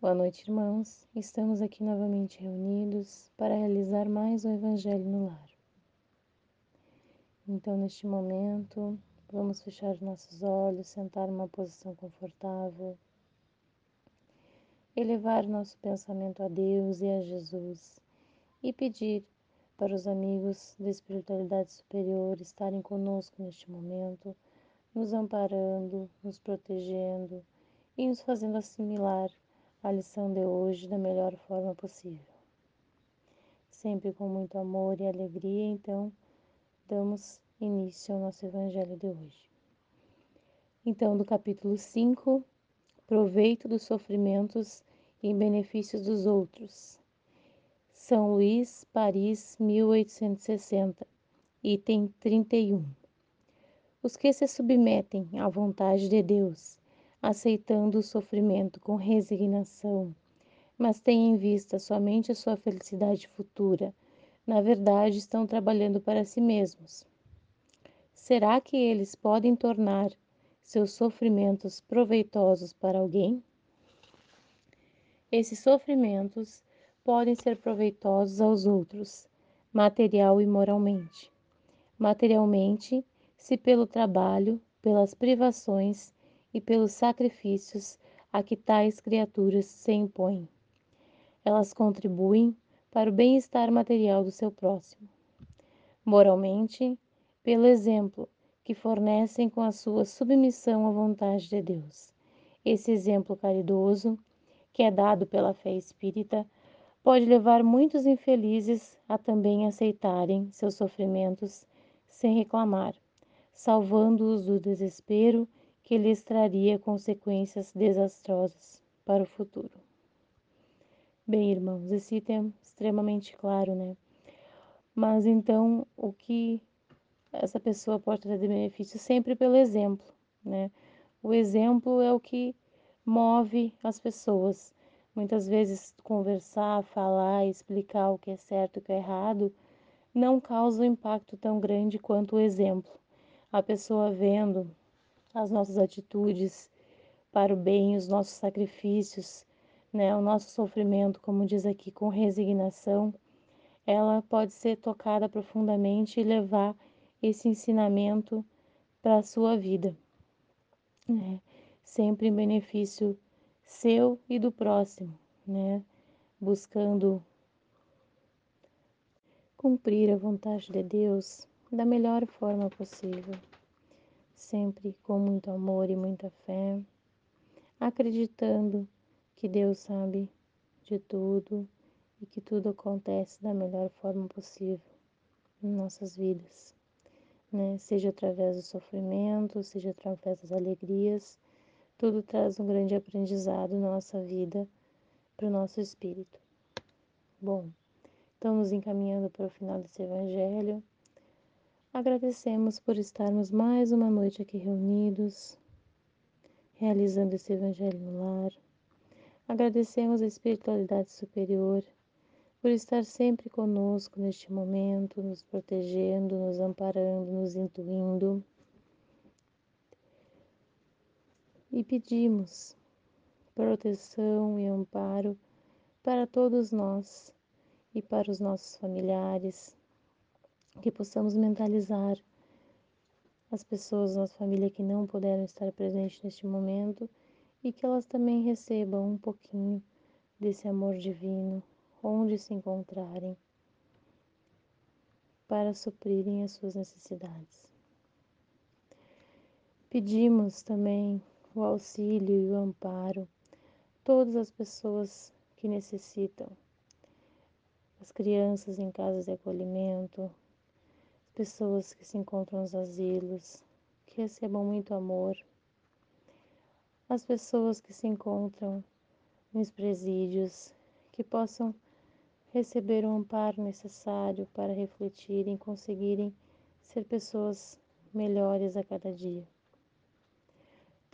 Boa noite, irmãos. Estamos aqui novamente reunidos para realizar mais um Evangelho no Lar. Então, neste momento, vamos fechar nossos olhos, sentar numa posição confortável, elevar nosso pensamento a Deus e a Jesus e pedir para os amigos da espiritualidade superior estarem conosco neste momento, nos amparando, nos protegendo e nos fazendo assimilar a lição de hoje da melhor forma possível. Sempre com muito amor e alegria, então, damos início ao nosso Evangelho de hoje. Então, do capítulo 5, proveito dos sofrimentos e benefícios dos outros. São Luís, Paris, 1860, item 31. Os que se submetem à vontade de Deus aceitando o sofrimento com resignação, mas têm em vista somente a sua felicidade futura, na verdade estão trabalhando para si mesmos. Será que eles podem tornar seus sofrimentos proveitosos para alguém? Esses sofrimentos podem ser proveitosos aos outros, material e moralmente. Materialmente, se pelo trabalho, pelas privações e pelos sacrifícios a que tais criaturas se impõem. Elas contribuem para o bem-estar material do seu próximo. Moralmente, pelo exemplo que fornecem com a sua submissão à vontade de Deus. Esse exemplo caridoso, que é dado pela fé espírita, pode levar muitos infelizes a também aceitarem seus sofrimentos sem reclamar, salvando-os do desespero que lhes traria consequências desastrosas para o futuro. Bem, irmãos, esse item é extremamente claro, né? Mas então, o que essa pessoa pode trazer de benefício? Sempre pelo exemplo, né? O exemplo é o que move as pessoas. Muitas vezes, conversar, falar, explicar o que é certo e o que é errado não causa um impacto tão grande quanto o exemplo. A pessoa vendo as nossas atitudes para o bem, os nossos sacrifícios, né, o nosso sofrimento, como diz aqui, com resignação, ela pode ser tocada profundamente e levar esse ensinamento para a sua vida, né? sempre em benefício seu e do próximo, né? buscando cumprir a vontade de Deus da melhor forma possível sempre com muito amor e muita fé, acreditando que Deus sabe de tudo e que tudo acontece da melhor forma possível em nossas vidas, né? Seja através do sofrimento, seja através das alegrias, tudo traz um grande aprendizado na nossa vida para o nosso espírito. Bom, estamos encaminhando para o final desse evangelho. Agradecemos por estarmos mais uma noite aqui reunidos, realizando esse Evangelho no lar. Agradecemos a espiritualidade superior por estar sempre conosco neste momento, nos protegendo, nos amparando, nos intuindo. E pedimos proteção e amparo para todos nós e para os nossos familiares, que possamos mentalizar as pessoas da nossa família que não puderam estar presentes neste momento e que elas também recebam um pouquinho desse amor divino onde se encontrarem para suprirem as suas necessidades. Pedimos também o auxílio e o amparo todas as pessoas que necessitam, as crianças em casas de acolhimento, pessoas que se encontram nos asilos, que recebam muito amor, as pessoas que se encontram nos presídios, que possam receber o amparo necessário para refletirem conseguirem ser pessoas melhores a cada dia.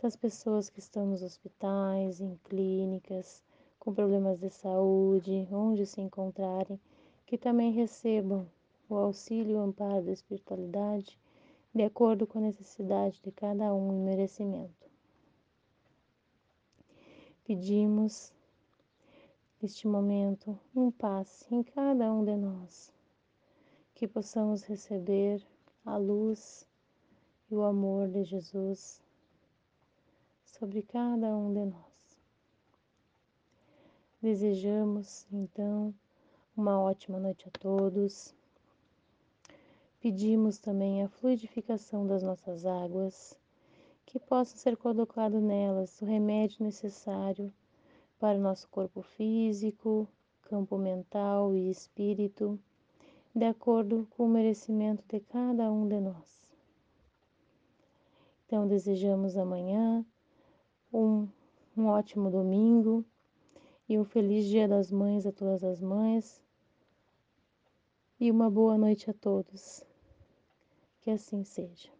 Das pessoas que estão nos hospitais, em clínicas, com problemas de saúde, onde se encontrarem, que também recebam o auxílio e o amparo da espiritualidade de acordo com a necessidade de cada um e merecimento. Pedimos neste momento um passe em cada um de nós, que possamos receber a luz e o amor de Jesus sobre cada um de nós. Desejamos então uma ótima noite a todos. Pedimos também a fluidificação das nossas águas, que possa ser colocado nelas o remédio necessário para o nosso corpo físico, campo mental e espírito, de acordo com o merecimento de cada um de nós. Então, desejamos amanhã um, um ótimo domingo e um feliz Dia das Mães a todas as mães e uma boa noite a todos. Que assim seja.